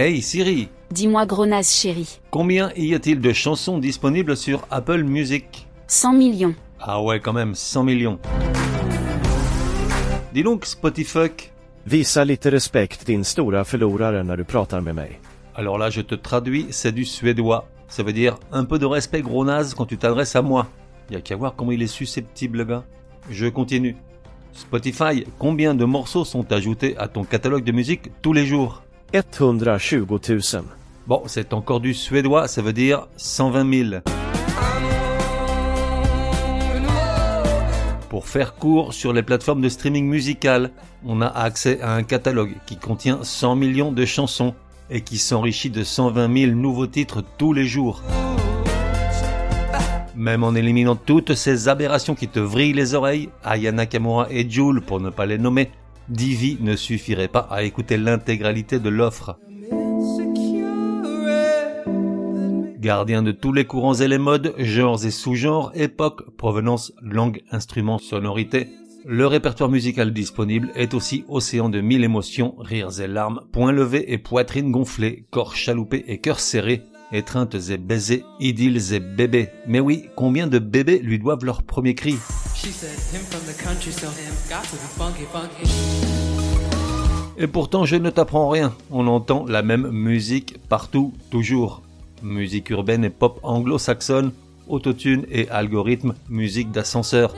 Hey Siri, Dis-moi gros naze chéri. combien y a-t-il de chansons disponibles sur Apple Music? 100 millions. Ah ouais, quand même, 100 millions. Dis donc Spotify. Visa lite respekt din stora förlorare när du pratar med mig. Alors là, je te traduis, c'est du suédois. Ça veut dire un peu de respect gros naze quand tu t'adresses à moi. Y a qu'à voir comment il est susceptible le gars. Je continue. Spotify, combien de morceaux sont ajoutés à ton catalogue de musique tous les jours? 120 000. Bon, c'est encore du suédois, ça veut dire 120 000. Pour faire court sur les plateformes de streaming musical, on a accès à un catalogue qui contient 100 millions de chansons et qui s'enrichit de 120 000 nouveaux titres tous les jours. Même en éliminant toutes ces aberrations qui te vrillent les oreilles, Aya Nakamura et Jules pour ne pas les nommer, Divi ne suffirait pas à écouter l'intégralité de l'offre. Gardien de tous les courants et les modes, genres et sous-genres, époques, provenance, langue, instruments, sonorité, le répertoire musical disponible est aussi océan de mille émotions, rires et larmes, poings levés et poitrine gonflée, corps chaloupé et cœur serré, étreintes et baisers, idylles et bébés. Mais oui, combien de bébés lui doivent leur premier cri Et pourtant, je ne t'apprends rien. On entend la même musique partout, toujours. Musique urbaine et pop anglo-saxonne, autotune et algorithme, musique d'ascenseur.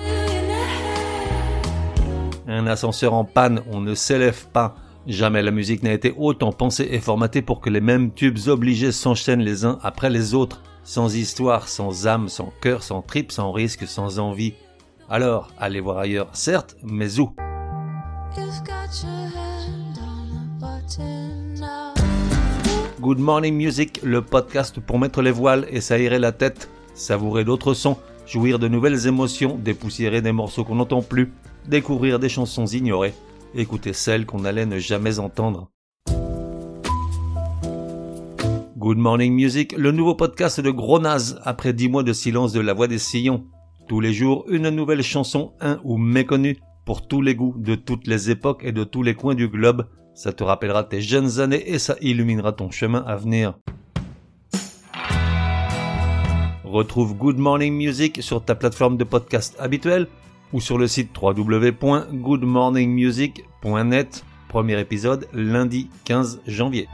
Un ascenseur en panne, on ne s'élève pas. Jamais la musique n'a été autant pensée et formatée pour que les mêmes tubes obligés s'enchaînent les uns après les autres, sans histoire, sans âme, sans cœur, sans tripes, sans risque, sans envie. Alors, allez voir ailleurs, certes, mais où? Good Morning Music, le podcast pour mettre les voiles et s'aérer la tête, savourer d'autres sons, jouir de nouvelles émotions, dépoussiérer des morceaux qu'on n'entend plus, découvrir des chansons ignorées, écouter celles qu'on allait ne jamais entendre. Good Morning Music, le nouveau podcast de Gros Naze après dix mois de silence de la voix des sillons. Tous les jours, une nouvelle chanson, un ou méconnue, pour tous les goûts, de toutes les époques et de tous les coins du globe. Ça te rappellera tes jeunes années et ça illuminera ton chemin à venir. Retrouve Good Morning Music sur ta plateforme de podcast habituelle ou sur le site www.goodmorningmusic.net. Premier épisode lundi 15 janvier.